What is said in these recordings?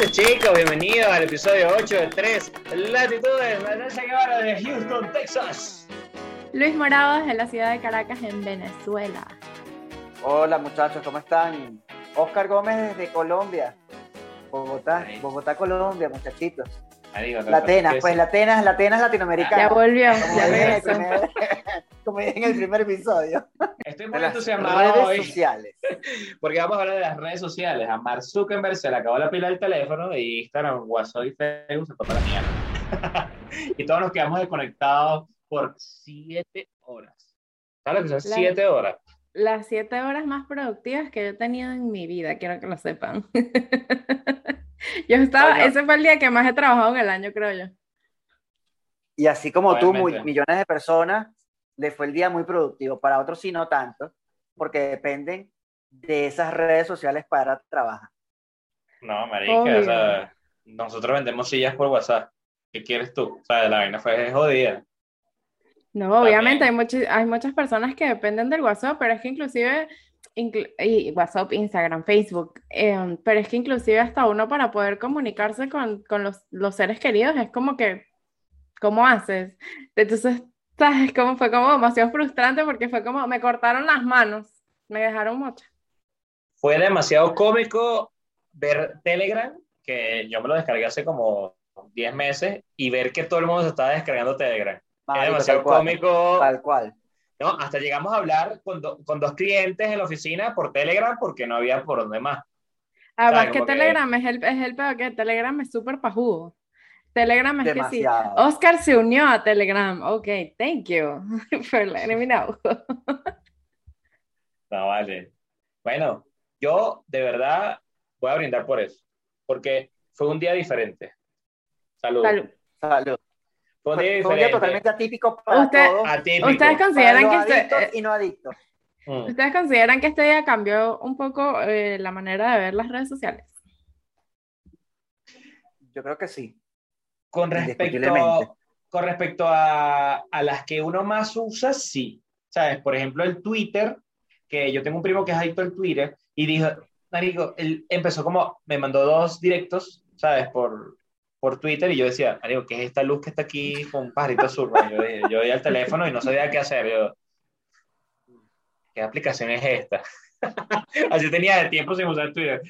Listo, chicos, bienvenidos al episodio 8 de 3 Latitudes. Vanessa Guevara de Houston, Texas. Luis Morado desde la ciudad de Caracas, en Venezuela. Hola muchachos, ¿cómo están? Oscar Gómez desde Colombia. Bogotá, Bogotá, Colombia, muchachitos. La Atenas, pues la Atenas, la Atenas latinoamericana. Ya volvió, ya dije en el regresó. primer- Como dije en el primer episodio. Estoy De muy las entusiasmado redes hoy sociales. porque vamos a hablar de las redes sociales. A Mark Zuckerberg se le acabó la pila del teléfono y Instagram, WhatsApp y Facebook se toma la mierda. y todos nos quedamos desconectados por 7 horas. ¿Sabes lo que son. 7 horas? Las siete horas más productivas que yo he tenido en mi vida, quiero que lo sepan. Yo estaba, ese fue el día que más he trabajado en el año, creo yo. Y así como tú, muy- millones de personas, le fue el día muy productivo. Para otros sí, no tanto, porque dependen de esas redes sociales para trabajar. No, marica, Obvio. o sea, nosotros vendemos sillas por WhatsApp. ¿Qué quieres tú? O sea, la vaina fue jodida. No, obviamente hay, muchi- hay muchas personas que dependen del WhatsApp, pero es que inclusive, inclu- y WhatsApp, Instagram, Facebook, em, pero es que inclusive hasta uno para poder comunicarse con, con los, los seres queridos es como que, ¿cómo haces? Entonces, ¿sabes? Como, fue como demasiado frustrante porque fue como, me cortaron las manos, me dejaron mocha. Fue demasiado cómico ver Telegram, que yo me lo descargué hace como 10 meses, y ver que todo el mundo se estaba descargando Telegram. Era Marico, demasiado tal cual, cómico. Tal cual. ¿no? Hasta llegamos a hablar con, do- con dos clientes en la oficina por Telegram porque no había por dónde más. Además sea, que como que- Telegram es el, es el peor que Telegram es súper pajudo. Telegram es que sí. Oscar se unió a Telegram. Ok, thank you for letting me know. No, vale. Bueno, yo de verdad voy a brindar por eso, porque fue un día diferente. Salud. Salud. Salud. Fue un día Fue, fue un día diferente. totalmente atípico para Usted- todos. Atípico. ¿Ustedes Para consideran los que este, adictos y no adictos. Mm. ¿ustedes consideran que este día cambió un poco eh, la manera de ver las redes sociales? Yo creo que sí. Con respecto, con respecto a, a las que uno más usa, sí. ¿Sabes? Por ejemplo, el Twitter, que yo tengo un primo que es adicto al Twitter, y dijo, Marico, él empezó como, me mandó dos directos, ¿sabes? Por, por Twitter, y yo decía, Marico, ¿qué es esta luz que está aquí con un pajarito azul? man?" Yo, dije- yo veía el teléfono y no sabía qué hacer. Yo, ¿qué aplicación es esta? Así tenía de tiempo sin usar Twitter.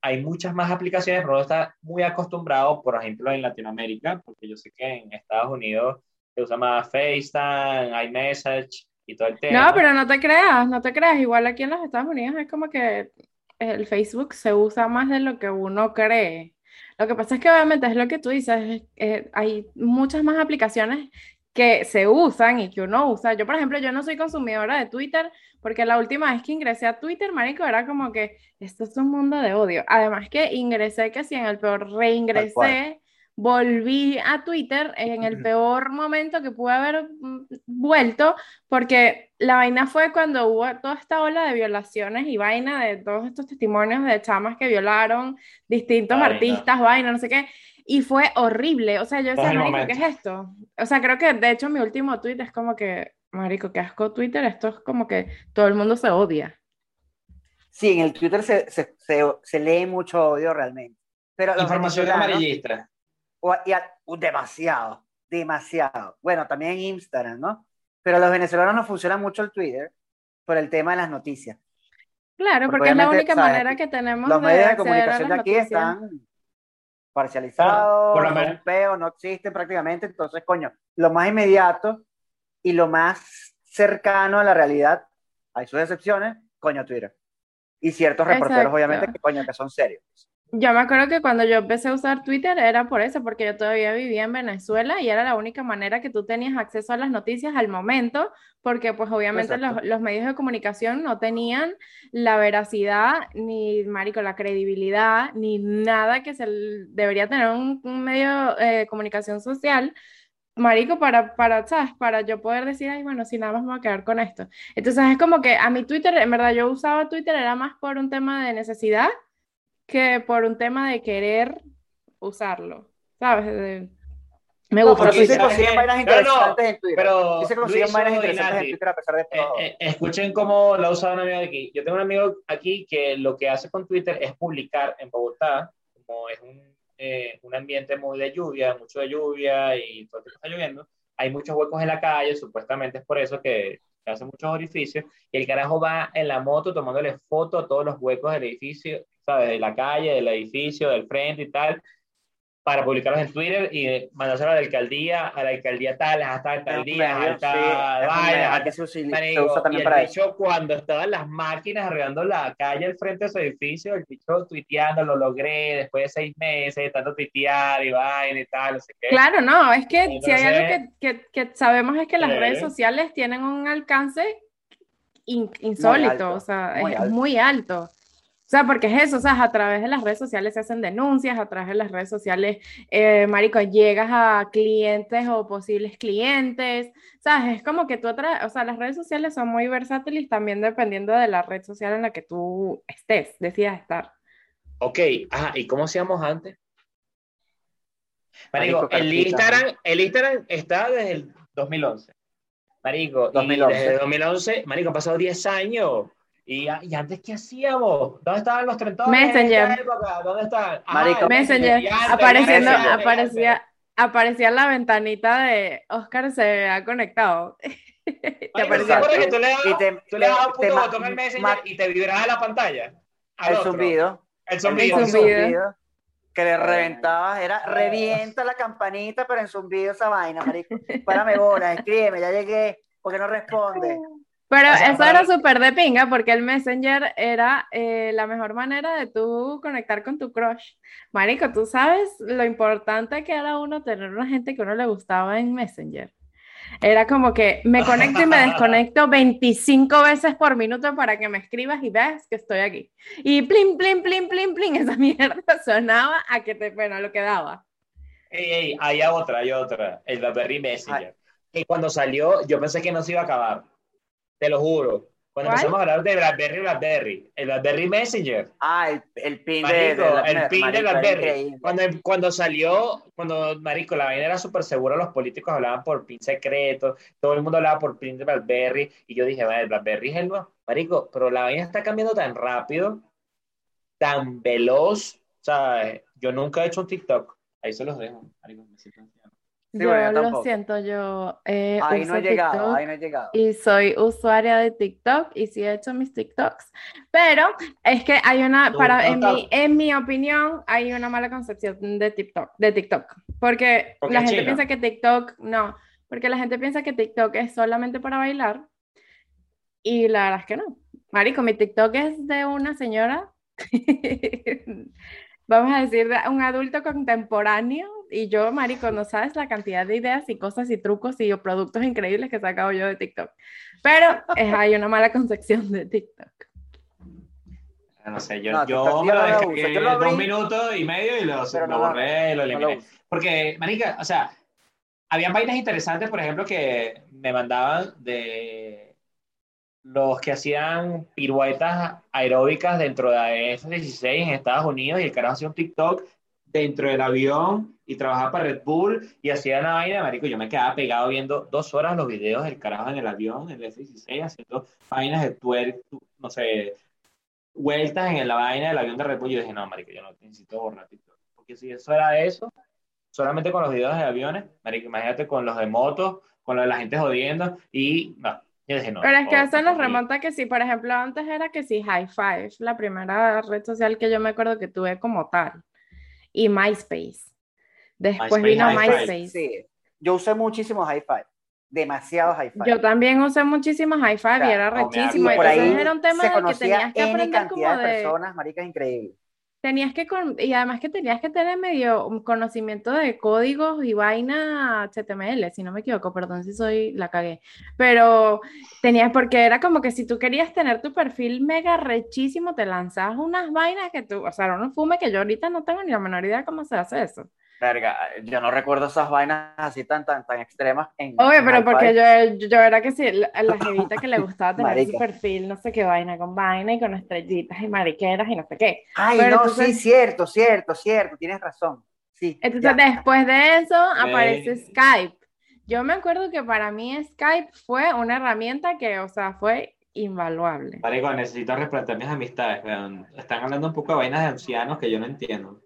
Hay muchas más aplicaciones, pero uno está muy acostumbrado, por ejemplo, en Latinoamérica, porque yo sé que en Estados Unidos se usa más FaceTime, iMessage y todo el tema. No, pero no te creas, no te creas. Igual aquí en los Estados Unidos es como que el Facebook se usa más de lo que uno cree. Lo que pasa es que obviamente es lo que tú dices, eh, hay muchas más aplicaciones que se usan y que uno usa. Yo, por ejemplo, yo no soy consumidora de Twitter porque la última vez que ingresé a Twitter, marico, era como que esto es un mundo de odio. Además que ingresé que si en el peor reingresé, volví a Twitter en el peor momento que pude haber mm, vuelto porque la vaina fue cuando hubo toda esta ola de violaciones y vaina de todos estos testimonios de chamas que violaron distintos Vaina. artistas, vaina, no sé qué. Y fue horrible. O sea, yo decía, marico, ¿qué es esto? O sea, creo que de hecho mi último tweet es como que, marico, qué asco Twitter. Esto es como que todo el mundo se odia. Sí, en el Twitter se, se, se, se lee mucho odio realmente. Pero los Información amarillista. o- y a- uh, demasiado, demasiado. Bueno, también en Instagram, ¿no? Pero los venezolanos no funcionan mucho el Twitter por el tema de las noticias. Claro, Porque porque es la única ¿sabes? manera que tenemos Los de medios de comunicación de aquí noticias. están parcializados, Por no existen prácticamente. Entonces, coño, lo más inmediato y lo más cercano a la realidad, hay sus excepciones, coño, Twitter. Y ciertos reporteros, Exacto. obviamente, que coño, que son serios. Yo me acuerdo que cuando yo empecé a usar Twitter era por eso, porque yo todavía vivía en Venezuela y era la única manera que tú tenías acceso a las noticias al momento, porque pues obviamente los, medios de comunicación no tenían la veracidad, ni, marico, la credibilidad, ni nada que se debería tener un, un medio eh, de comunicación social, marico, para, para, ¿sabes? Para yo poder decir, ay, bueno, si nada más me voy a quedar con esto. Entonces es como que a mi Twitter, en verdad yo usaba Twitter era más por un tema de necesidad que por un tema de querer usarlo, ¿sabes? De- me No, gusta pero sí se ¿sabes consiguen vainas No, no, interesantes en Twitter. pero sí se consiguen vainas interesantes en Twitter a pesar de Eh, todo. eh, escuchen cómo lo ha usado un amigo de aquí. Yo tengo un amigo aquí que lo que hace con Twitter es publicar en Bogotá, como es un, eh, un ambiente muy de lluvia, mucho de lluvia y todo el tiempo está lloviendo, hay muchos huecos en la calle, supuestamente es por eso que hace muchos orificios, y el carajo va en la moto tomándole foto a todos los huecos del edificio, ¿sabes? De la calle, del edificio, del frente y tal, para publicarlos en Twitter y mandárselo a la alcaldía, a la alcaldía tal, hasta alcaldía, hasta vaya, que se, usa también y el para cuando estaban las máquinas arreglando la calle al frente de su edificio, el bicho tuiteando, lo logré después de seis meses, tanto tuitear y vaina y tal, no sé qué. Claro, no, es que si hay algo que, que, sabemos es que las redes sociales tienen un alcance insólito, o sea, es muy alto. O sea, porque es eso, o sea, a través de las redes sociales se hacen denuncias, a través de las redes sociales, eh, Marico, llegas a clientes o posibles clientes, ¿sabes? Es como que tú, o sea, las redes sociales son muy versátiles también dependiendo de la red social en la que tú estés, decidas estar. Ok, ajá, ¿y cómo hacíamos antes? Marico, el, Instagram, el Instagram está desde el 2011. Marico, 2011. desde 2011, Marico, han pasado 10 años. ¿Y, ¿Y, antes qué hacíamos? ¿Dónde estaban los trentones? Messenger. ¿Dónde estaban? Messenger. apareciendo, aparecía, aparecía la ventanita de Oscar se ha conectado. te aparecía. que tú le dabas, y te, tú le dabas un puto botón al Messenger y te vibraba la pantalla? El zumbido. El zumbido. El zumbido. Que le reventabas, era revienta la campanita, pero en zumbido esa vaina, marico. Párame bola, escríbeme, ya llegué, porque no responde. Pero eso era súper de pinga porque el Messenger era eh, la mejor manera de tú conectar con tu crush. Marico, tú sabes lo importante que era uno tener una gente que uno le gustaba en Messenger. Era como que me conecto y me desconecto 25 veces por minuto para que me escribas y veas que estoy aquí. Y plin, plin, plin, plin, plin, esa mierda sonaba a que te, bueno, lo que daba. Ey, ey, hay otra, hay otra, el BlackBerry Messenger. Y cuando salió, yo pensé que no se iba a acabar te lo juro. Cuando empezamos a hablar de BlackBerry, BlackBerry, el BlackBerry Messenger. Ah, el, el pin de, El pin de BlackBerry. Cuando, cuando salió, cuando, marico, la vaina era súper segura, los políticos hablaban por pin secreto, todo el mundo hablaba por pin de BlackBerry, y yo dije, vale, el BlackBerry es el nuevo. Marico, pero la vaina está cambiando tan rápido, tan veloz, o sea, yo nunca he hecho un TikTok, ahí se los dejo, marico, me siento yo lo siento, yo eh, ahí no he llegado, ahí no he llegado. Y soy usuaria de TikTok y sí he hecho mis TikToks, pero es que hay una, para, en, mi, en mi opinión, hay una mala concepción de TikTok, de TikTok, porque, la gente piensa que TikTok, no, porque la gente piensa que TikTok es solamente para bailar y la verdad es que no. Marico, mi TikTok es de una señora, vamos a decir, de un adulto contemporáneo y yo, marico, no sabes la cantidad de ideas y cosas y trucos y productos increíbles que he sacado yo de TikTok. Pero es, hay una mala concepción de TikTok. No sé, yo, yo me lo dejé dos minutos y medio y lo, lo borré, lo eliminé. Porque, marica, o sea, había vainas interesantes, por ejemplo, que me mandaban de los que hacían piruetas aeróbicas dentro de F-16 en Estados Unidos y el carajo hacía un TikTok dentro del avión y trabajaba para Red Bull y hacía la vaina, marico, yo me quedaba pegado viendo dos horas los videos del carajo en el avión, en el F-16, haciendo vainas de tuer, no sé, vueltas en la vaina del avión de Red Bull. Yo dije, no, marico, yo no necesito borrar TikTok. Porque si eso era eso, solamente con los videos de aviones, marico, imagínate con los de motos, con lo de la gente jodiendo y no. Yo dije, no, Pero es que eso nos remonta que sí, por ejemplo, antes era que sí, High Five, la primera red social que yo me acuerdo que tuve como tal y MySpace. Después vino MySpace. Sí. Yo usé muchísimo Hi-Fi. Demasiado Hi-Fi. Yo también usé muchísimo Hi-Fi y era rechísimo. por ahí era un tema de que tenías que aprender como de... personas, maricas, increíble. Tenías que, y además que tenías que tener medio conocimiento de códigos y vaina HTML, si no me equivoco, perdón si soy, la cagué. Pero tenías, porque era como que si tú querías tener tu perfil mega rechísimo, te lanzabas unas vainas que tú, o sea, no fume que yo ahorita no tengo ni la menor idea cómo se hace eso. Verga, yo no recuerdo esas vainas así tan, tan, tan extremas. En, Obvio, pero porque yo, yo, era que sí, la, la jevita que le gustaba tener su perfil, no sé qué vaina, con vaina y con estrellitas y mariqueras y no sé qué. Ay, no, sí, cierto, cierto, cierto, tienes razón. Sí. Entonces, después de eso, aparece Skype. Yo me acuerdo que para mí Skype fue una herramienta que, o sea, fue invaluable. Marico, necesito replantear mis amistades, Están hablando un poco de vainas de ancianos que yo no entiendo.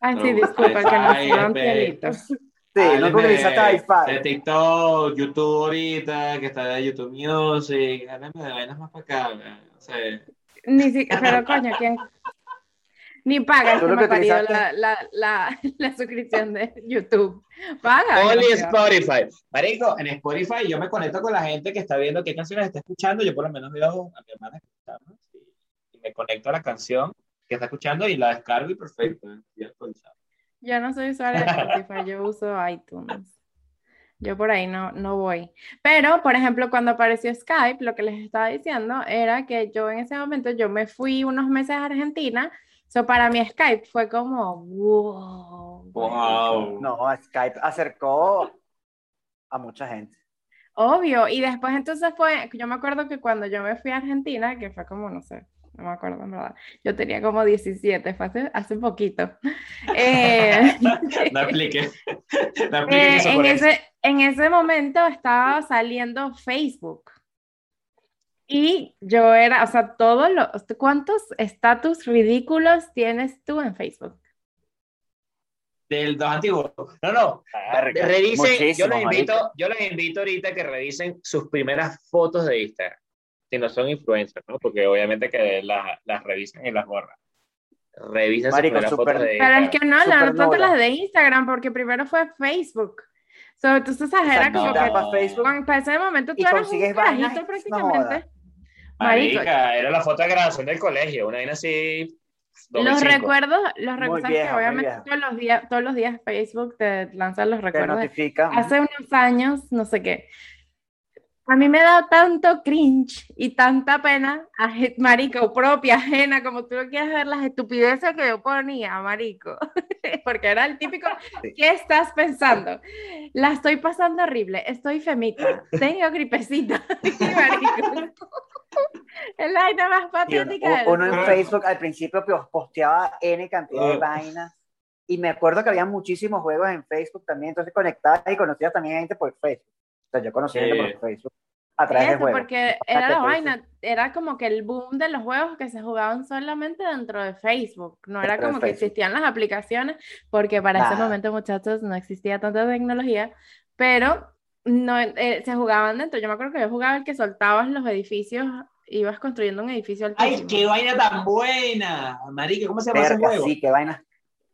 Ay, sí, disculpa, que no son cielitos. Sí, no utilizaste iPad. De TikTok, YouTube ahorita, que está de YouTube Music, háblame de vainas más para acá, o sea... Ni si, pero coño, ¿quién, ni paga este marido la, la, la, la, suscripción de YouTube. Paga. Only Spotify. Marico, en Spotify yo me conecto con la gente que está viendo qué canciones está escuchando. Yo por lo menos veo a mi hermana escuchando y, me conecto a la canción que está escuchando y la descargo y perfecto. Yo no soy usuario de Spotify, yo uso iTunes. Yo por ahí no, no voy. Pero, por ejemplo, cuando apareció Skype, lo que les estaba diciendo era que yo en ese momento, yo me fui unos meses a Argentina So, para mí Skype fue como, wow. Wow. No, Skype acercó a mucha gente. Obvio, y después entonces fue, yo me acuerdo que cuando yo me fui a Argentina, que fue como, no sé, no me acuerdo en verdad, yo tenía como 17, fue hace, hace poquito. Eh, no aplique, no aplique eh, en, ese, en ese momento estaba saliendo Facebook. Y yo era, o sea, todos los, ¿cuántos estatus ridículos tienes tú en Facebook? Del dos antiguos. No, no. revisen, yo les invito, yo les invito ahorita que revisen sus primeras fotos de Instagram. Si no son influencers, ¿no? Porque obviamente que las, las revisen y las borran. Primeras fotos de Pero es que no, no tanto las de Instagram, porque primero fue Facebook. So, entonces, era como que para, Facebook, para ese momento tú eras un carajito prácticamente. Marica, era la foto de graduación del colegio, una vaina así. Los recuerdos, los recuerdos que obviamente todos los días, todos los días Facebook te lanza los recuerdos. hace unos años, no sé qué. A mí me da tanto cringe y tanta pena, marico, propia, ajena, como tú lo quieras ver, las estupideces que yo ponía, marico. Porque era el típico, ¿qué estás pensando? La estoy pasando horrible, estoy femita, tengo gripecita. marico. Es la vaina más patética. Uno, en Facebook al principio posteaba N cantidad de ah. vainas. Y me acuerdo que había muchísimos juegos en Facebook también, entonces conectaba y conocía también gente por Facebook. Sea, yo conocí gente por Facebook a través de juegos. Porque era la vaina, era como que el boom de los juegos que se jugaban solamente dentro de Facebook. No era como que existían las aplicaciones, porque para ese momento, muchachos, no existía tanta tecnología, pero no, eh, se jugaban dentro. Yo me acuerdo que yo jugaba el que soltabas los edificios, ibas construyendo un edificio altísimo. ¡Ay, qué vaina tan buena! Marica, ¿cómo se llama ese juego? Sí, qué vaina.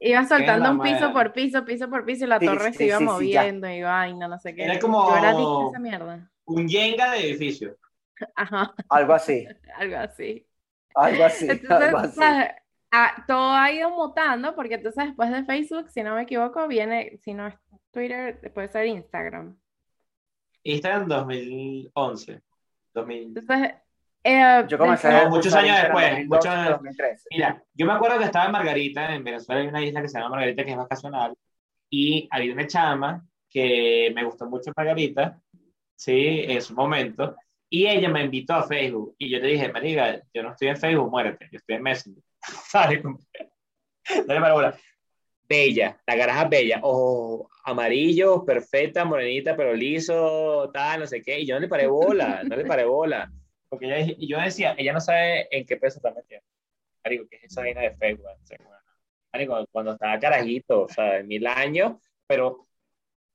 Ibas soltando un piso por piso, piso por piso, y la torre se iba moviendo, y vaina, no sé qué. Era como yo era esa mierda. un yenga de edificio. Ajá. Algo así. algo así. Algo así. algo así. todo ha ido mutando, porque entonces después de Facebook, si no me equivoco, viene, si no es Twitter, puede ser Instagram. Instagram 2011. 2000. Entonces, eh, yo comencé muchos años después. Mira, yo me acuerdo que estaba en Margarita, en Venezuela hay una isla que se llama Margarita que es vacacional, y había una chama que me gustó mucho Margarita, sí, en su momento, y ella me invitó a Facebook, y yo le dije, Mariga, yo no estoy en Facebook, muérete, yo estoy en Messenger. Dale para bola. Bella, la garaja bella, o amarillo, perfecta, morenita, pero liso, tal, no sé qué, y yo no le paré bola, no le paré bola, porque ella, y yo decía, ella no sabe en qué peso está metiendo. Marico, ¿qué es esa vaina de Facebook? Marico, cuando estaba carajito, o sea, de mil años, pero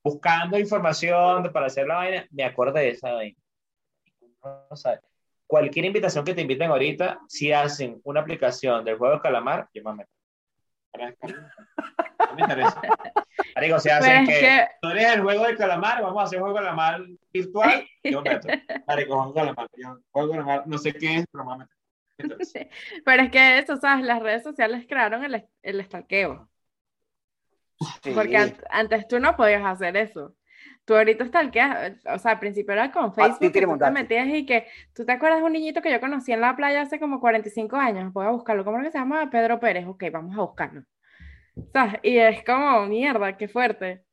buscando información para hacer la vaina, me acuerdo de esa vaina. No Cualquier invitación que te inviten ahorita, si hacen una aplicación del juego de calamar, yo me meto. No me interesa. Marico, si hacen pues que, tú eres el juego de calamar, vamos a hacer un juego de calamar virtual, yo meto. Marico, juego de calamar, yo juego de calamar, no sé qué es, pero me meto. Pero es que eso, ¿sabes? Las redes sociales crearon el, el estalqueo. Porque antes tú no podías hacer eso. Tú ahorita estalqueas, o sea, al principio era con Facebook, tú te metías y que, ¿tú te acuerdas de un niñito que yo conocí en la playa hace como 45 años? Voy a buscarlo, ¿cómo es que se llama? Pedro Pérez, ok, vamos a buscarlo. Y es como, mierda, qué fuerte.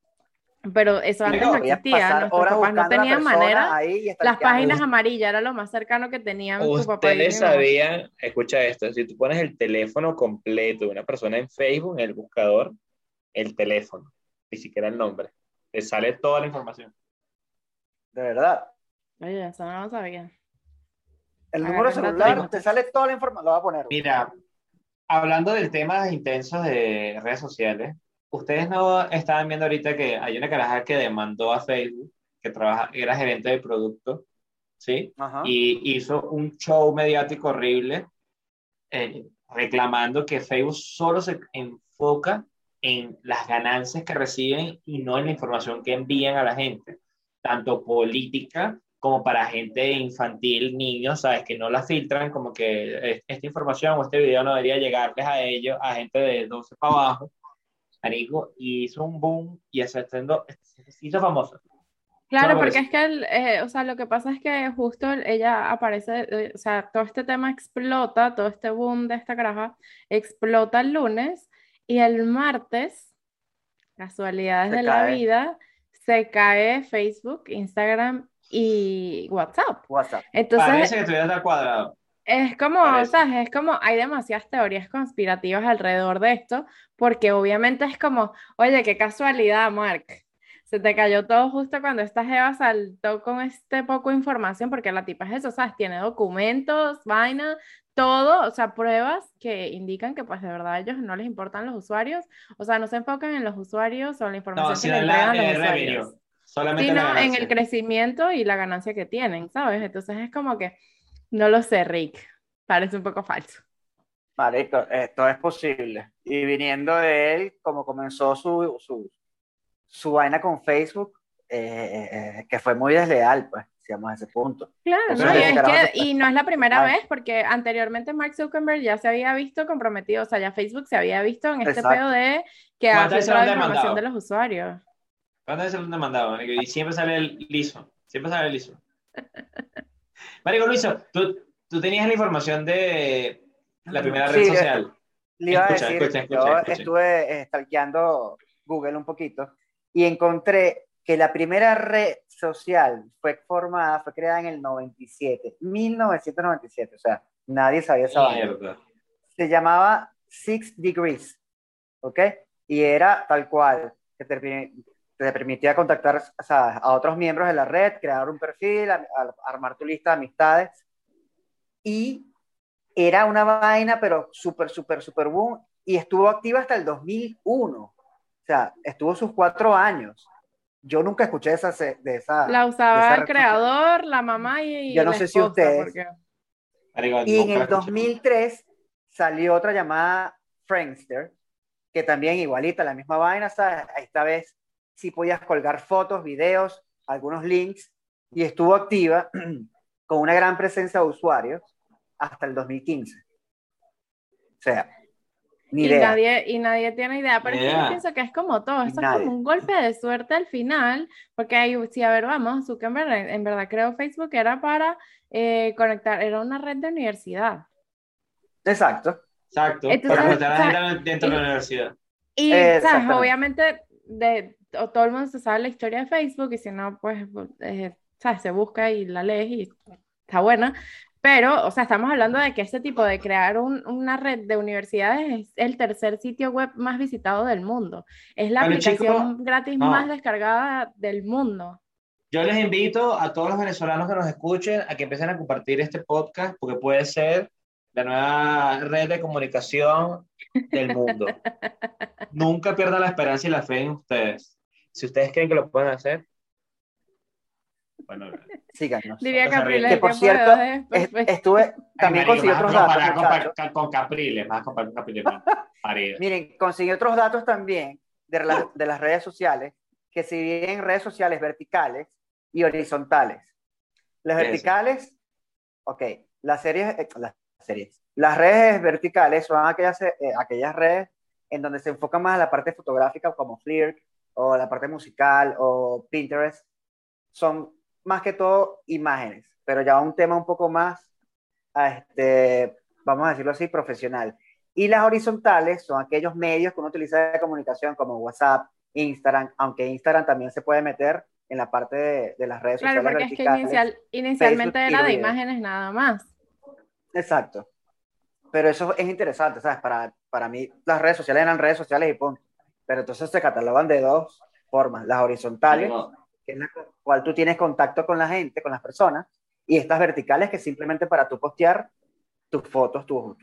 Pero eso antes no existía, nuestros papás no tenían manera. Las páginas amarillas era lo más cercano que tenían tu papá. Ustedes sabían, escucha esto, si tú pones el teléfono completo de una persona en Facebook, en el buscador, el teléfono, ni siquiera el nombre, te sale toda la información. De verdad. Oye, eso no lo sabía. El número celular, te sale toda la información, lo voy a poner. Mira, hablando del tema intensos de redes sociales, ustedes no estaban viendo ahorita que hay una caraja que demandó a Facebook, que trabaja, era gerente de producto, ¿sí? Y hizo un show mediático horrible eh, reclamando que Facebook solo se enfoca en las ganancias que reciben y no en la información que envían a la gente, tanto política como para gente infantil, niños, ¿sabes? Que no la filtran, como que esta información o este video no debería llegarles a ellos, a gente de 12 para abajo, y hizo un boom y se hizo famoso. Claro, porque es que, eh, o sea, lo que pasa es que justo ella aparece, eh, o sea, todo este tema explota, todo este boom de esta graja explota el lunes y el martes, casualidades de la vida, se cae Facebook, Instagram y WhatsApp. WhatsApp. Entonces, Parece que está cuadrado. Es como, o sea, es como, hay demasiadas teorías conspirativas alrededor de esto, porque obviamente es como, oye, qué casualidad, Mark. Se te cayó todo justo cuando esta Jeva saltó con este poco información, porque la tipa es eso, ¿sabes? Tiene documentos, vaina, todo, o sea, pruebas que indican que pues de verdad a ellos no les importan los usuarios, o sea, no se enfocan en los usuarios o la información que le entregan los usuarios, solamente sino en el crecimiento y la ganancia que tienen, ¿sabes? Entonces es como que, no lo sé, Rick, parece un poco falso. Marico, esto es posible. Y viniendo de él, como comenzó su, su, su vaina con Facebook, eh, eh, que fue muy desleal, pues digamos, a ese punto. Claro, no, y, es que, y, no es la primera vez, porque anteriormente Mark Zuckerberg ya se había visto comprometido, o sea, ya Facebook se había visto en este pedo de que ha filtrado la información de los usuarios. ¿Cuántas veces lo han demandado? Y siempre sale el liso, siempre sale el liso. Marico Luiso, ¿tú, tú tenías la información de la primera red social. Le iba a decir, yo estuve stalkeando Google un poquito y encontré que la primera red social fue formada, fue creada en el 97, 1997, o sea, nadie sabía esa vaina. Se llamaba Six Degrees, ¿ok? Y era tal cual, que te, permitía contactar a otros miembros de la red, crear un perfil, armar tu lista de amistades. Y era una vaina, pero súper, súper, súper boom, y estuvo activa hasta el 2001. O sea, estuvo sus cuatro años. Yo nunca escuché esa, de esa. La usaba el creador, la mamá y. Yo no sé si ustedes. Y en el 2003 salió otra llamada Friendster, que también igualita, la misma vaina, ¿sabes? Esta vez sí podías colgar fotos, videos, algunos links, y estuvo activa con una gran presencia de usuarios hasta el 2015. O sea, y nadie, y nadie tiene idea, pero yo pienso que es como todo, esto es como un golpe de suerte al final, porque hay, si a ver, vamos, Zuckerberg, en, en verdad creo Facebook era para eh, conectar, era una red de universidad. Exacto. Exacto, para conectar dentro de la universidad. Y, ¿sabes? Obviamente, de, todo el mundo se sabe la historia de Facebook, y si no, pues, eh, ¿sabes? Se busca y la lees y está buena, pero, o sea, estamos hablando de que este tipo de crear una red de universidades es el tercer sitio web más visitado del mundo. Es la aplicación gratis más descargada del mundo. Yo les invito a todos los venezolanos que nos escuchen a que empiecen a compartir este podcast porque puede ser la nueva red de comunicación del mundo. Nunca pierdan la esperanza y la fe en ustedes. Si ustedes creen que lo pueden hacer, bueno, síganos. Diría Capriles. Que por cierto, estuve, también conseguí otros datos. Con, Capriles, más con Capriles. Miren, conseguí otros datos también de, de las redes sociales, que se dividen en redes sociales verticales y horizontales. Las verticales, ok, las series, eh, las series, las redes verticales son aquellas, eh, aquellas redes en donde se enfocan más a la parte fotográfica como Flickr o la parte musical o Pinterest. Son más que todo imágenes, pero ya un tema un poco más, este, vamos a decirlo así, profesional. Y las horizontales son aquellos medios que uno utiliza de comunicación como WhatsApp, Instagram, aunque Instagram también se puede meter en la parte de, las redes sociales. Claro, porque es que inicialmente era de imágenes nada más. Exacto. Pero eso es interesante, ¿sabes? Para, para mí las redes sociales eran redes sociales y punto. Pero entonces se catalogan de dos formas, las horizontales, que es la cual tú tienes contacto con la gente, con las personas, y estas verticales que simplemente para tú postear tus fotos, tus,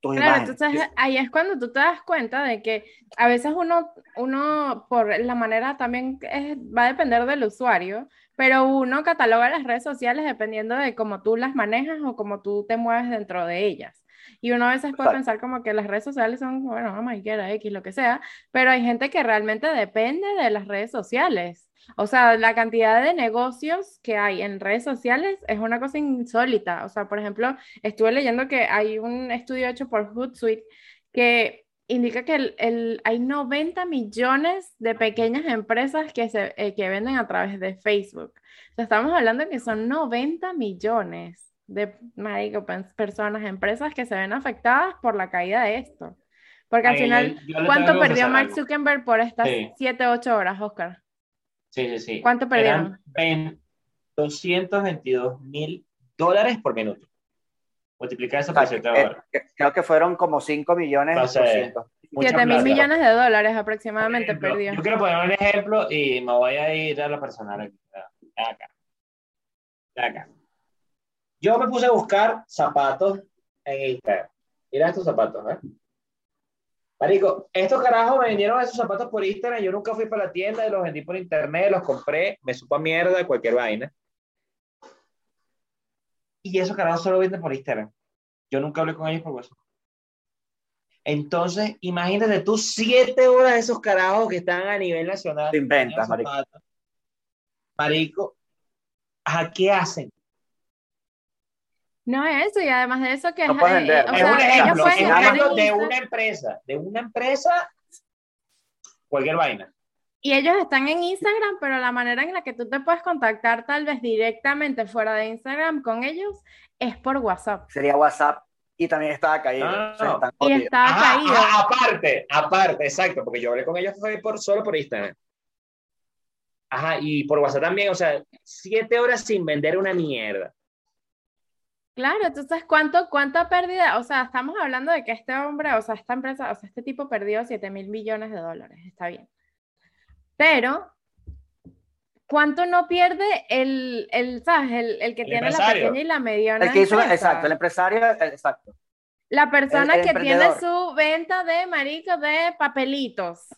tus Claro, imágenes. entonces ahí es cuando tú te das cuenta de que a veces uno, uno por la manera también es- va a depender del usuario, pero uno cataloga las redes sociales dependiendo de cómo tú las manejas o cómo tú te mueves dentro de ellas. Y uno a veces puede pensar como que las redes sociales son, bueno, no me quiera X, lo que sea, pero hay gente que realmente depende de las redes sociales. O sea, la cantidad de negocios que hay en redes sociales es una cosa insólita. O sea, por ejemplo, estuve leyendo que hay un estudio hecho por Hootsuite que indica que el- el- hay 90 millones de pequeñas empresas que, se, eh, que venden a través de Facebook. O sea, estamos hablando que son 90 millones de marico, personas, empresas que se ven afectadas por la caída de esto. Porque al Ahí final, yo- yo le ¿cuánto perdió Mark algo. Zuckerberg por estas Sí. 7, 8 horas, Oscar? Sí, sí, sí. ¿Cuánto perdieron? Eran ven- 222 mil dólares por minuto. Multiplica eso O por 7 eh, horas. creo que fueron como 5 millones No sé. 200. Mucha 7 mil millones de dólares aproximadamente ejemplo, perdió. Yo quiero poner un ejemplo y me voy a ir a la personal aquí. Acá. Acá. Yo me puse a buscar zapatos en Instagram. Mira estos zapatos, ¿eh? Marico, estos carajos me vendieron esos zapatos por Instagram. Yo nunca fui para la tienda, los vendí por internet, los compré, me supo a mierda, cualquier vaina. Y esos carajos solo venden por Instagram. Yo nunca hablé con ellos por WhatsApp. Entonces, imagínate tú siete horas de esos carajos que están a nivel nacional. Sin ventas, vendiendo marico. Marico, ¿a qué hacen? No es eso, y además de eso que No es, eh, es sea, un ellos ejemplo, es de una empresa, de una empresa, cualquier vaina. y ellos están en Instagram, pero la manera en la que tú te puedes contactar tal vez directamente fuera de Instagram con ellos es por WhatsApp. Sería WhatsApp y también estaba caído. Ah, o sea, no. están Y jodidos. está Ajá, caído. ajá, aparte, aparte, exacto, porque yo hablé con ellos fue por, solo por Instagram. Ajá, y por WhatsApp también, o sea, siete horas sin vender una mierda. Claro, entonces, ¿cuánto, cuánta pérdida? O sea, estamos hablando de que este hombre, o sea, esta empresa, o sea, este tipo perdió 7 mil millones de dólares, está bien. Pero, ¿cuánto no pierde el, el ¿sabes? El, el que El tiene la empresario. pequeña y la mediana El que hizo, empresa? exacto, el empresario, el- exacto. La persona el que tiene su venta de marico de papelitos,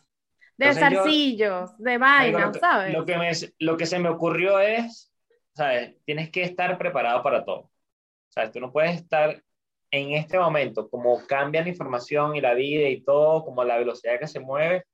de Entonces yo- zarcillos, de Marico, vainas, lo, que, ¿sabes? lo que me, lo que se me ocurrió es, ¿sabes? Tienes que estar preparado para todo. ¿Sabes? Tú no puedes estar en este momento, como cambia la información y la vida y todo, como la velocidad que se mueve,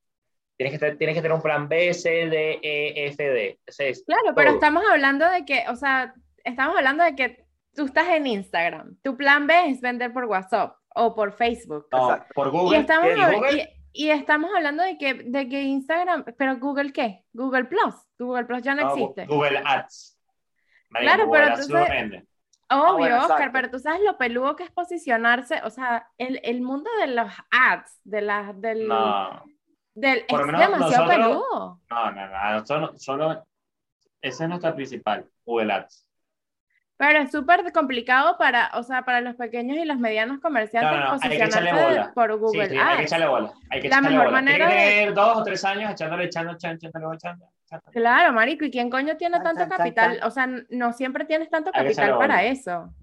tienes que, estar- tienes que tener un plan B, C, D, E, F, D. Ese es Claro, pero todo. estamos hablando de que, o sea, estamos hablando de que tú estás en Instagram, tu plan B es vender por WhatsApp o por Facebook. No, Exacto. por Y Google. estamos, ¿Y hab- Google? y, y estamos hablando de que, de que Instagram, pero Google qué? Google Plus. Google Plus ya no, No, existe. Google Ads. Claro, Google pero Ads entonces-. Obvio, bueno, Oscar, pero tú sabes lo peludo que es posicionarse, o sea, el, el mundo de los ads, de la, del, No, del por es menos demasiado nosotros- peludo. no, no, no. Solo, solo, esa es nuestra principal, Google Ads. Pero es súper complicado para, o sea, para los pequeños y los medianos comerciantes No, no, no, hay posicionarse por Sí, Google sí, hay que Ads. echarle bola. Hay que La echarle mejor bola. manera Tiene que de- tener dos o tres años echándole, echando, echando, echando, echando. Claro, marico, ¿y quién coño tiene Chan, tanto capital? chan. O sea, no siempre tienes tanto capital para eso.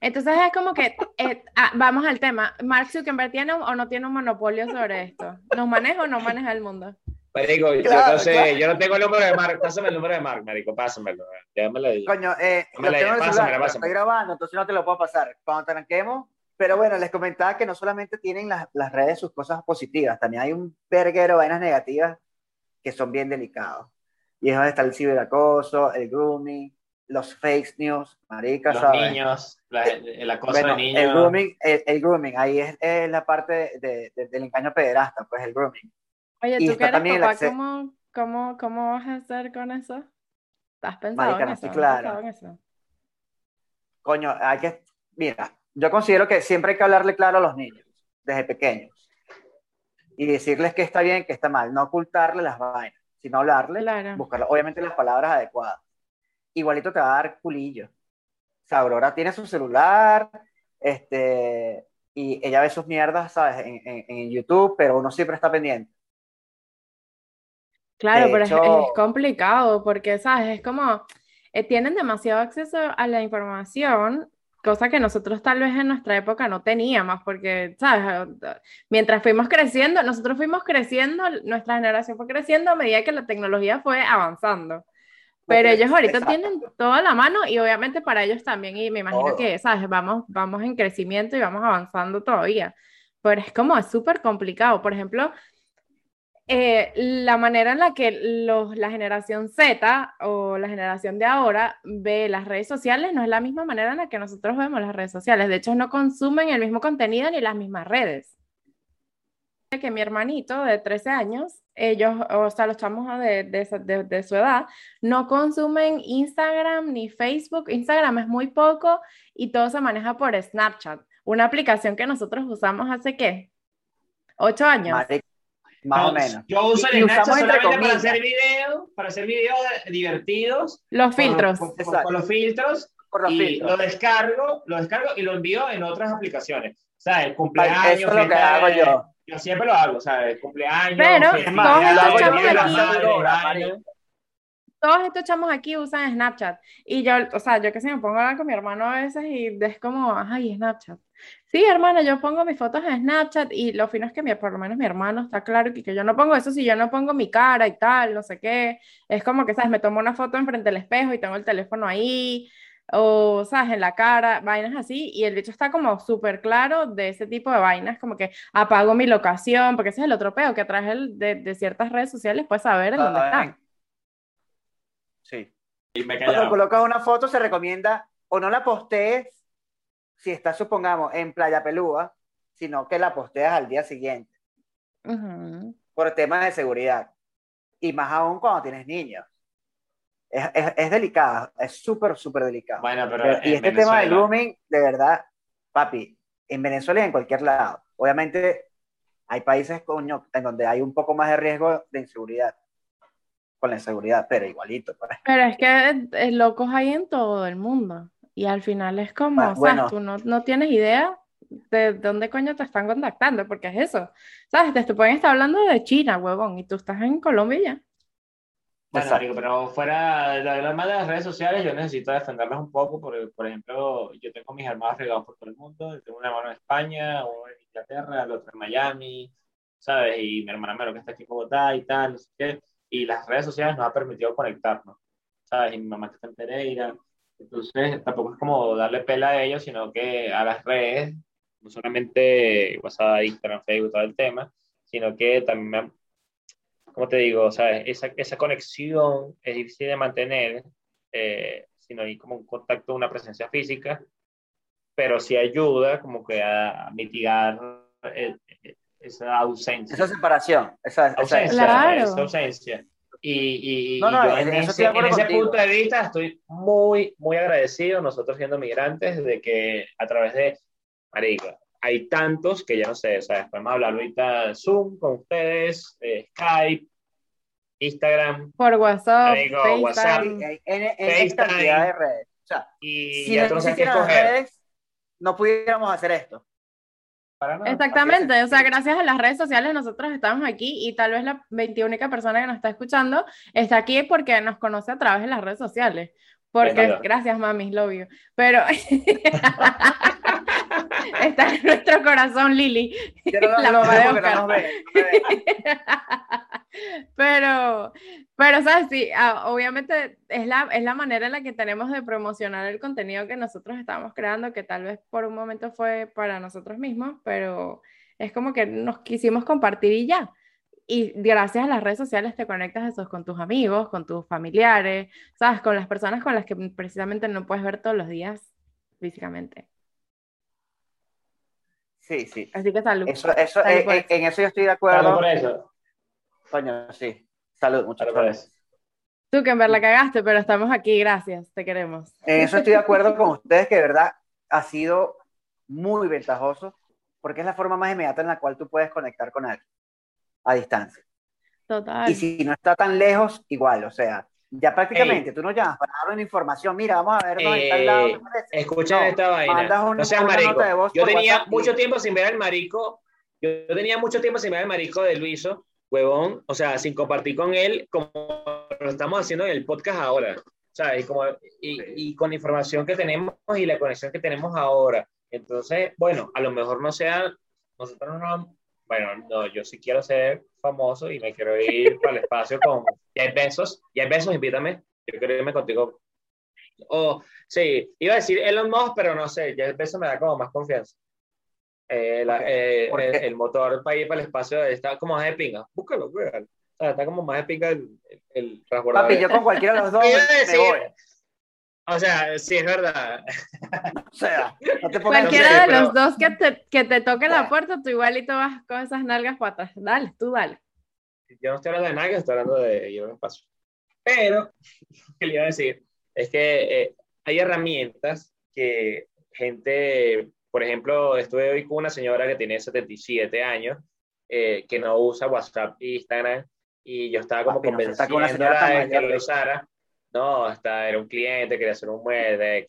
Entonces es como que, eh, ah, vamos al tema, ¿Mark Zuckerberg tiene o no tiene un monopolio sobre esto? ¿Nos maneja o no maneja el mundo? Marico, yo Claro, no sé, claro. yo no tengo el número de Mark. Pásame el número de Mark, marico, pásamelo. Déjamelo ahí. Coño, eh, yo pero pásamela. estoy grabando, entonces no te lo puedo pasar. Cuando tranquemos, pero bueno, les comentaba que no solamente tienen las, las redes sus cosas positivas, también hay un verguero de vainas negativas que son bien delicados. Y es donde está el ciberacoso, el grooming, los fake news, marica, Los ¿sabes? niños, la, el acoso Bueno, de niños. el grooming, el, el grooming, ahí es, es la parte de- de- del engaño pederasta, pues el grooming. Oye, Y tú que eres papá, acce- ¿cómo, cómo, ¿cómo vas a hacer con eso? ¿Has pensado Marica, en eso? estoy ¿Has claro. pensado en eso? Coño, hay que, mira, yo considero que siempre hay que hablarle claro a los niños, desde pequeños, y decirles que está bien, que está mal, no ocultarle las vainas, sino hablarle, Claro. buscar obviamente las palabras adecuadas. Igualito te va a dar culillo. O sea, Aurora tiene su celular, este, y ella ve sus mierdas, ¿sabes? En, en- en YouTube, pero uno siempre está pendiente. Claro, De pero es, complicado porque, ¿sabes? Es como, eh, tienen demasiado acceso a la información cosa que nosotros tal vez en nuestra época no teníamos, porque, ¿sabes? Mientras fuimos creciendo, nosotros fuimos creciendo, nuestra generación fue creciendo a medida que la tecnología fue avanzando. Pero ellos ahorita tienen toda la mano y obviamente para ellos también, y me imagino que, ¿sabes? Vamos, vamos en crecimiento y vamos avanzando todavía. Pero es como, es súper complicado. Por ejemplo, eh, la manera en la que los, la generación Z o la generación de ahora ve las redes sociales no es la misma manera en la que nosotros vemos las redes sociales. De hecho, no consumen el mismo contenido ni las mismas redes. Que mi hermanito de 13 años, ellos, o sea, los chamos de, de, su edad, no consumen Instagram ni Facebook. Instagram es muy poco y todo se maneja por Snapchat, una aplicación que nosotros usamos hace qué? ¿Ocho años? Más o menos. Yo uso el Snapchat solamente para hacer videos, para hacer videos divertidos. Los filtros. Con, los filtros. y lo descargo, lo descargo y lo envío en otras aplicaciones. O sea, el cumpleaños. Eso es lo que hago yo. Yo siempre lo hago, o sea, el cumpleaños. Pero todos estos aquí. Todos estos chamos aquí usan Snapchat. Y yo, o sea, yo que sé, me pongo a hablar con mi hermano a veces y es como, ay, Snapchat. Sí, hermana, yo pongo mis fotos en Snapchat y lo fino es que mi, por lo menos mi hermano está claro que, que yo no pongo eso si yo no pongo mi cara y tal, no sé qué. Es como que, ¿sabes? Me tomo una foto enfrente del espejo y tengo el teléfono ahí, o, ¿sabes? En la cara, vainas así. Y el bicho está como súper claro de ese tipo de vainas, como que apago mi locación, porque ese es el otro peo que traes de, de, ciertas redes sociales, puedes saber en dónde están. Sí. Y me Cuando colocas una foto se recomienda o no la postees si estás, supongamos, en Playa Pelúa, sino que la posteas al día siguiente. Por temas de seguridad. Y más aún cuando tienes niños. Es, es, es delicado, es súper, súper delicado. Bueno, pero y este tema del grooming, de verdad, papi, en Venezuela y en cualquier lado. Obviamente, hay países, coño, en donde hay un poco más de riesgo de inseguridad con la inseguridad, pero igualito. Pues. Pero es que locos hay en todo el mundo. Y al final es como, ah, ¿sabes? Tú no, no, tienes idea de dónde coño te están contactando, porque es eso. ¿Sabes? Te, pueden estar hablando de China, huevón, y tú estás en Colombia ya. Bueno, pero fuera de de las redes sociales, yo necesito defenderlas un poco, porque, por ejemplo, yo tengo mis hermanos regados por todo el mundo, tengo un hermano en España, uno en Inglaterra, el otro en Miami, ¿sabes? Y mi hermana menor que está aquí en Bogotá y tal, no sé qué, y las redes sociales nos han permitido conectarnos, ¿sabes? Y mi mamá está en Pereira, entonces, tampoco es como darle pela a ellos, sino que a las redes, no solamente WhatsApp, Instagram, Facebook, todo el tema, sino que también, como te digo, sea, esa, esa conexión es difícil de mantener eh, si no hay como un contacto, una presencia física, pero sí ayuda como que a, mitigar eh, esa ausencia. Esa separación, esa, ausencia, esa ausencia. Y, y, yo en, ese, en ese, punto de vista estoy muy, muy agradecido, nosotros siendo migrantes, de que a través de, marica, hay tantos que ya no sé, o sea, podemos hablar ahorita Zoom con ustedes, eh, Skype, Instagram. Por WhatsApp, Facebook WhatsApp, en, en, esta cantidad de redes. O sea, y si ya no qué Redes, no pudiéramos hacer esto. Exactamente, o sea, gracias a las redes sociales nosotros estamos aquí y tal vez la 21 persona que nos está escuchando está aquí porque nos conoce a través de las redes sociales. Porque, gracias mami, love you. Pero está en nuestro corazón Lili, la mamá de Oscar. pero, pero, ¿sabes? Sí, ah, obviamente es la, es la manera en la que tenemos de promocionar el contenido que nosotros estamos creando, que tal vez por un momento fue para nosotros mismos, pero es como que nos quisimos compartir y ya y gracias a las redes sociales te conectas eso con tus amigos, con tus familiares, ¿sabes? Con las personas con las que precisamente no puedes ver todos los días físicamente. Sí, sí. Así que salud. Eso, eso, eh, eh, en eso yo estoy de acuerdo. Salud por eso. Coño, sí. Salud, muchas gracias. Tú que en ver la cagaste, pero estamos aquí, gracias, te queremos. En eso estoy de acuerdo con ustedes, que de verdad ha sido muy ventajoso, porque es la forma más inmediata en la cual tú puedes conectar con alguien a distancia. Total. Y si no está tan lejos, igual, o sea, ya prácticamente tú no llamas para dar una información, mira, vamos a ver dónde está el lado. Eh, escuchen esta vaina. no seas marico. Yo tenía mucho tiempo sin ver al marico, yo, tenía mucho tiempo sin ver al marico de Luiso, huevón, o sea, sin compartir con él como lo estamos haciendo en el podcast ahora. ¿sabes? Y, como, y, y, con la información que tenemos y la conexión que tenemos ahora. Entonces, bueno, a lo mejor no sea, nosotros no, bueno, no, yo sí quiero ser famoso y me quiero ir para el espacio con, besos, y hay besos, invítame, yo quiero irme contigo. Oh, sí, iba a decir Elon Musk, pero no sé, el beso me da como más confianza. Eh, eh, el, motor para ir para el espacio está como más de pinga. Búscalo, güey. está como más de pinga el, el, transbordador. Papi, yo con cualquiera de los dos me voy. O sea, sí es verdad. O sea, no te Cualquiera de los dos que te, que te toque la puerta, tú igualito vas con esas nalgas patas. Dale, tú dale. Yo no estoy hablando de nalgas, estoy hablando de ir a un espacio. Pero, ¿qué le iba a decir? Es que eh, hay herramientas que gente por ejemplo, estuve hoy con una señora que tiene 77 años, eh, que no usa WhatsApp e Instagram, y yo estaba como convenciéndola de que lo usara. No, hasta era un cliente, quería hacer un mueble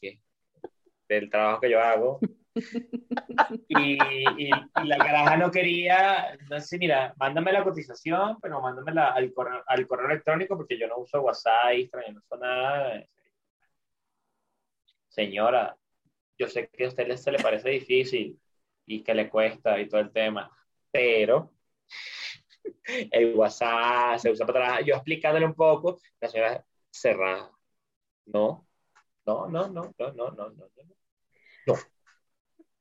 del trabajo que yo hago. y, y, la caraja no quería, no sé, mira, mándame la cotización, pero mándamela al correo, al correo electrónico porque yo no uso WhatsApp, Instagram, no uso nada. Señora, yo sé que a usted se le parece difícil y que le cuesta y todo el tema, pero el WhatsApp se usa para trabajar. Yo explicándole un poco, la señora cerrada. No, no, no, no, no, no, no, no. no.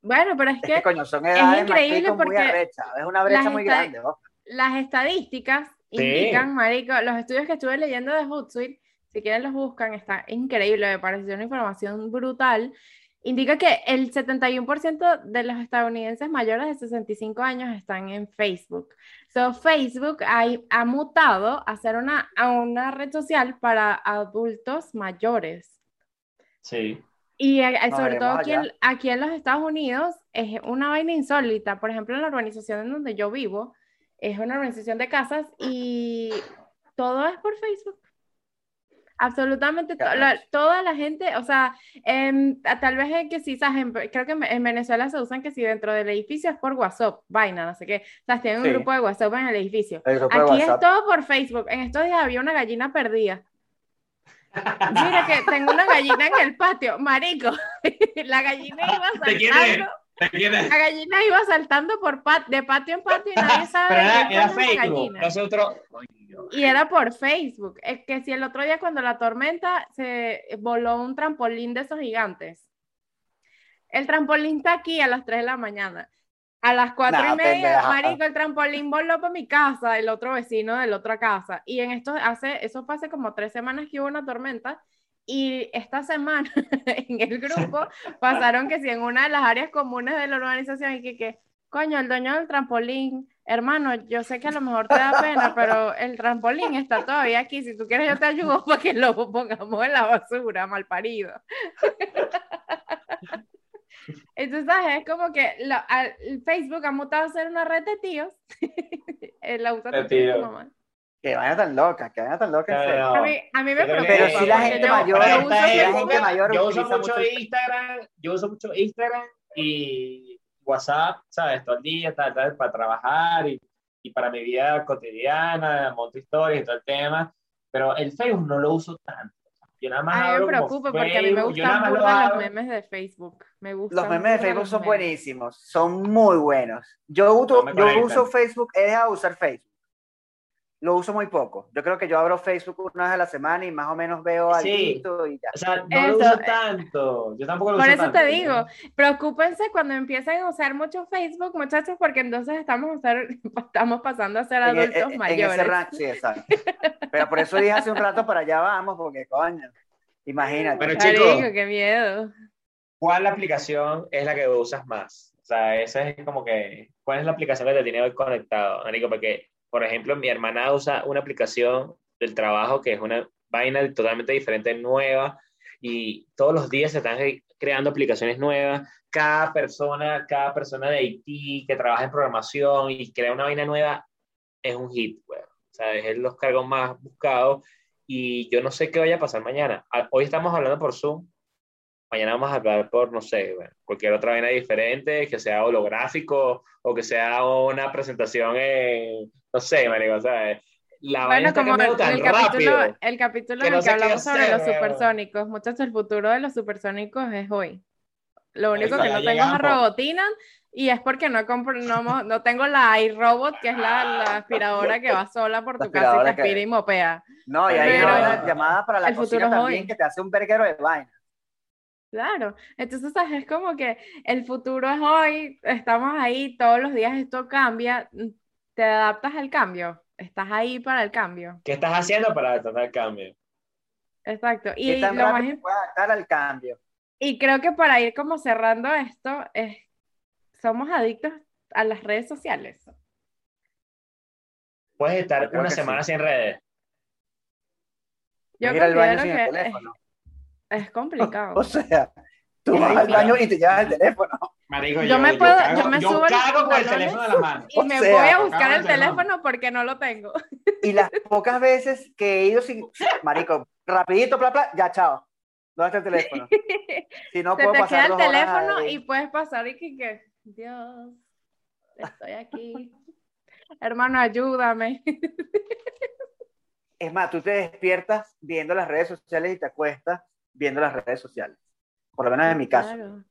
Bueno, pero es que, es, coño, son es increíble porque es una brecha muy grande. Las estadísticas indican, marico, los estudios que estuve leyendo de Hootsuite, si quieren los buscan, está increíble, me pareció una información brutal indica que el 71% de los estadounidenses mayores de 65 años están en Facebook. So, Facebook ha, mutado a ser una, a una red social para adultos mayores. Sí. Y eh, sobre todo aquí en, aquí en, los Estados Unidos es una vaina insólita. Por ejemplo, en la urbanización en donde yo vivo, es una urbanización de casas y todo es por Facebook. Absolutamente toda la gente, o sea, tal vez es que sí, ¿sabes? creo que en Venezuela se usan que si dentro del edificio es por WhatsApp, vaina, no sé qué, o sea, tienen un grupo de WhatsApp en el edificio. Aquí es todo por Facebook, en estos días había una gallina perdida. Mira que tengo una gallina en el patio, marico, la gallina iba saltando. La gallina iba saltando por pat de patio en patio y nadie sabe. Pero era, era Facebook. Nosotros, y era por Facebook. Es que si el otro día cuando la tormenta se voló un trampolín de esos gigantes. El trampolín está aquí a las 3 de la mañana. A las 4 y media, marico, el trampolín voló para mi casa, el otro vecino de la otra casa. Y en esto hace, eso fue hace como tres semanas que hubo una tormenta. Y esta semana en el grupo pasaron que si en una de las áreas comunes de la urbanización y que, que coño, el dueño del trampolín hermano, yo sé que a lo mejor te da pena, pero el trampolín está todavía aquí. Si tú quieres, yo te ayudo para que lo pongamos en la basura, mal parido. Entonces, es como que el Facebook ha mutado a ser una red de tíos. la usa tu mamá. Que vaya tan loca, que vaya tan loca. a, mí, a mí me preocupa. Pero si la gente mayor, la gente mayor yo uso mucho Instagram, yo uso mucho Instagram y WhatsApp, ¿sabes? Todo el día, tal, tal, para trabajar y, y para mi vida cotidiana, monto historias y todo el tema, pero el Facebook no lo uso tanto. Yo nada más a mí me preocupa porque a mí me gustan los memes de Facebook. Me los memes de Facebook son buenísimos, son muy buenos. Yo, uso, yo uso Facebook, he dejado de usar Facebook lo uso muy poco. Yo creo que yo abro Facebook una vez a la semana y más o menos veo algo y ya. O sea, no lo uso tanto. Yo tampoco lo Por uso eso te digo, preocúpense cuando empiecen a usar mucho Facebook, muchachos, porque entonces estamos, estamos pasando a ser adultos mayores. En ese sí, exacto. Pero por eso dije hace un rato para allá vamos, porque coño, imagínate. Bueno, chicos, qué miedo. ¿Cuál aplicación es la que usas más? O sea, esa es como que, ¿cuál es la aplicación que te tiene hoy conectado, Anico? Porque por ejemplo, mi hermana usa una aplicación del trabajo que es una vaina totalmente diferente, nueva, y todos los días se están creando aplicaciones nuevas. Cada persona, cada persona de Haití que trabaja en programación y crea una vaina nueva es un hit, O sea, es los cargos más buscados y yo no sé qué vaya a pasar mañana. Hoy estamos hablando por Zoom, mañana vamos a hablar por, no sé, cualquier otra vaina diferente, que sea holográfico o que sea una presentación en, no sé, marico, sea, la vaina Bueno, como el, tan el capítulo, rápido. el capítulo que en no el que hablamos sobre hacer, los weón. supersónicos. Muchachos, el futuro de los supersónicos es hoy. Lo único Eso, que no tengo es a. Robotina y es porque no compro, no, no tengo la iRobot, que es la, la aspiradora que va sola por tu casa y te aspiradora que- aspira y mopea. No, y hay Pero- una llamada para la el cocina también hoy. que te hace un verguero de vaina. Claro, entonces ¿sabes? es como que el futuro es hoy, estamos ahí, todos los días esto cambia, te adaptas al cambio, estás ahí para el cambio. ¿Qué estás haciendo para tratar el cambio? Exacto. ¿Qué Y tan lo más te puedes adaptar al cambio? Y creo que para ir como cerrando esto, es, somos adictos a las redes sociales. Puedes estar una semana sí. sin redes. Yo Ir al baño sin que el teléfono. Es complicado. O sea, tú vas al baño y te llevas el teléfono. Marico, Yo me puedo- cago, yo me subo los cago con el teléfono en la mano. Y O me sea, voy a buscar el teléfono. porque no lo tengo. Y las pocas veces que he ido sin. Marico, rapidito, bla, bla, ya, chao. ¿Dónde está el teléfono? Si no Se puedo te pasar queda el teléfono y puedes pasar y que, que, Dios, estoy aquí. Hermano, ayúdame. Es más, tú te despiertas viendo las redes sociales y te acuestas viendo las redes sociales. Por lo menos en mi caso. Claro.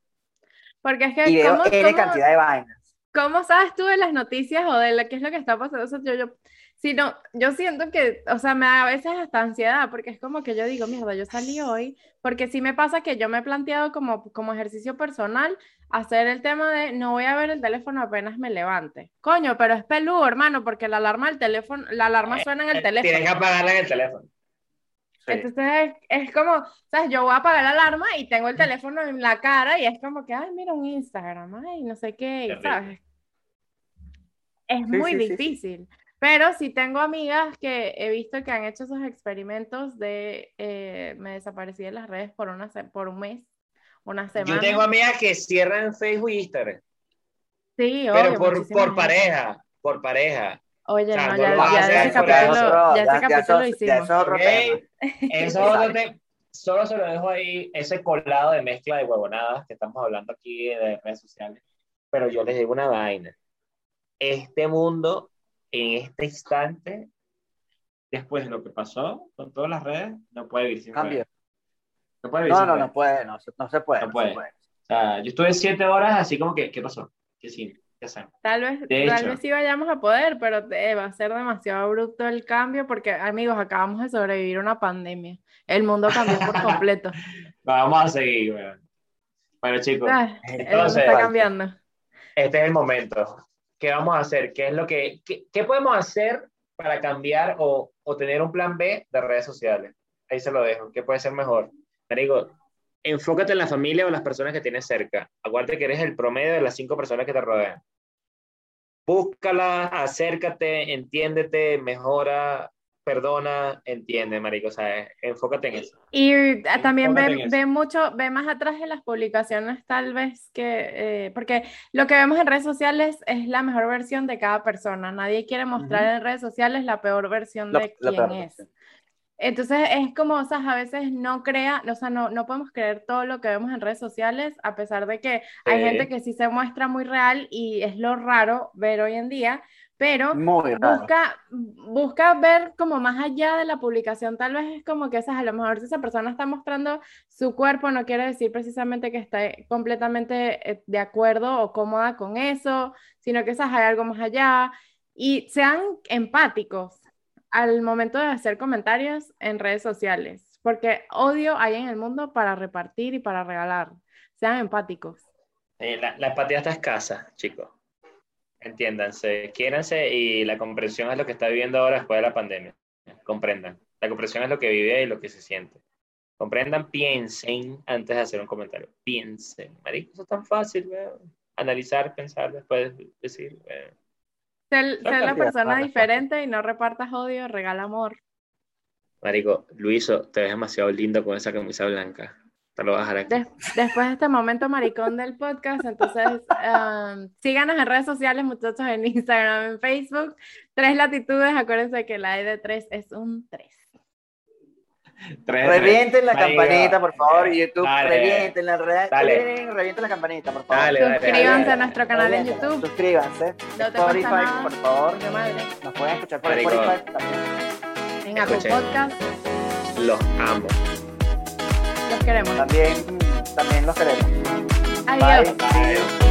Porque es que, Y veo ¿cómo, N cómo- cantidad de vainas. ¿Cómo sabes tú de las noticias o de lo, qué es lo que está pasando? O sea, yo, yo, si no, yo siento que, o sea, me da a veces hasta ansiedad, porque es como que yo digo, mierda, yo salí hoy, porque sí me pasa que yo me he planteado como, como ejercicio personal hacer el tema de no voy a ver el teléfono apenas me levante. Coño, pero es peludo, hermano, porque la alarma del teléfono, la alarma suena en el Eh, Tienes que teléfono. apagarla en el teléfono. Sí. Entonces es, es como, ¿sabes? Yo voy a apagar la alarma y tengo el teléfono en la cara y es como que, ay, mira un Instagram, ay, no sé qué, Terrible. ¿sabes? Es Sí, muy sí, difícil. Pero sí tengo amigas que he visto que han hecho esos experimentos de eh, me desaparecí de las redes por, una, por un mes, una semana. Yo tengo amigas que cierran Facebook y Instagram, Sí, pero obvio, por, por pareja, por pareja. Oye, no, ya, ya ese capítulo, ya ese capítulo lo hicimos. eso es otro Ok. tema. Eso es otro te- Solo se lo dejo ahí, ese colado de mezcla de huevonadas que estamos hablando aquí de redes sociales. Pero yo les digo una vaina. Este mundo, en este instante, después de lo que pasó con todas las redes, no puede vivir sin Cambio. redes. No puede vivir No, sin no, redes. no puede, no, se- no se puede. No no puede. se puede. O sea, yo estuve siete horas así como que, ¿qué pasó? ¿Qué sí? Tal vez, De tal hecho. vez sí vayamos a poder, pero eh, va a ser demasiado abrupto el cambio porque, amigos, acabamos de sobrevivir a una pandemia. El mundo cambió por completo. Vamos a seguir, weón. Bueno, chicos, Ah, Entonces- está cambiando. este es el momento. ¿Qué vamos a hacer? ¿Qué es lo que, qué, qué podemos hacer para cambiar o, o tener un plan B de redes sociales? Ahí se lo dejo. ¿Qué puede ser mejor? Marico, enfócate en la familia o las personas que tienes cerca. Acuérdate que eres el promedio de las cinco personas que te rodean. Búscala, acércate, entiéndete, mejora, perdona, entiende, marico. O sea, enfócate en eso. Y eh, también en ve, eso. ve mucho, ve más atrás de las publicaciones tal vez que, eh, porque lo que vemos en redes sociales es la mejor versión de cada persona. Nadie quiere mostrar en redes sociales la peor versión La- de la quién peor es. versión. Entonces es como, o sea, a veces no crea, o sea, no, no podemos creer todo lo que vemos en redes sociales, a pesar de que hay gente que sí se muestra muy real y es lo raro ver hoy en día, pero busca, busca ver como más allá de la publicación, tal vez es como que esas, a lo mejor si esa persona está mostrando su cuerpo, no quiere decir precisamente que está completamente eh, de acuerdo o cómoda con eso, sino que esas hay algo más allá. Y sean empáticos al momento de hacer comentarios en redes sociales, porque odio hay en el mundo para repartir y para regalar. Sean empáticos. Eh, la, la empatía está escasa, chicos. Entiéndanse, quiéranse y la comprensión es lo que está viviendo ahora después de la pandemia. Comprendan. La comprensión es lo que vive y lo que se siente. Comprendan, piensen antes de hacer un comentario. Piensen. Marico, eso es tan fácil. Analizar, pensar, después decir. Ser, ser la persona diferente y no repartas odio, regala amor. Marico, Luiso, te ves demasiado lindo con esa camisa blanca. Te lo voy a dejar aquí. Des- después de este momento maricón del podcast, entonces um, síganos en redes sociales, muchachos, en Instagram, en Facebook. Tres latitudes, acuérdense que la E de tres es un tres. Tres. Revienten la campanita, por favor, YouTube. dale. Revienten la re- Dale. revienten la campanita, por favor. Dale, Suscríbanse dale. a nuestro canal en YouTube. Suscríbanse. No te cuesta Spotify, nada. por favor. De madre. Nos pueden escuchar por Marico. Spotify también. En Apple. Podcast. Los amo. Los queremos. También, también los queremos. Adiós. Bye. Bye.